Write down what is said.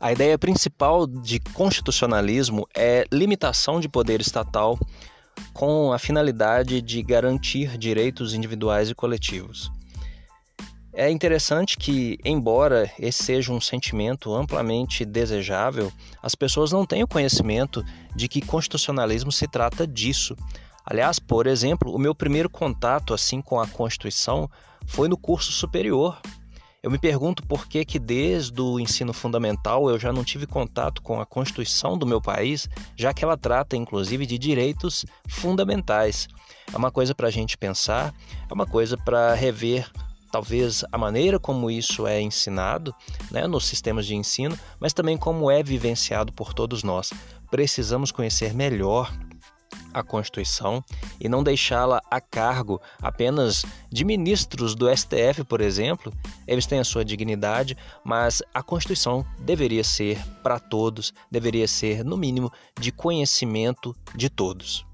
A ideia principal de constitucionalismo é limitação de poder estatal com a finalidade de garantir direitos individuais e coletivos. É interessante que, embora esse seja um sentimento amplamente desejável, as pessoas não têm o conhecimento de que constitucionalismo se trata disso. Aliás, por exemplo, o meu primeiro contato assim com a Constituição foi no curso superior. Eu me pergunto por que que desde o ensino fundamental eu já não tive contato com a Constituição do meu país, já que ela trata inclusive de direitos fundamentais. É uma coisa para a gente pensar, é uma coisa para rever talvez a maneira como isso é ensinado né, nos sistemas de ensino, mas também como é vivenciado por todos nós. Precisamos conhecer melhor a Constituição e não deixá-la a cargo apenas de ministros do STF, por exemplo. Eles têm a sua dignidade, mas a Constituição deveria ser para todos, deveria ser, no mínimo, de conhecimento de todos.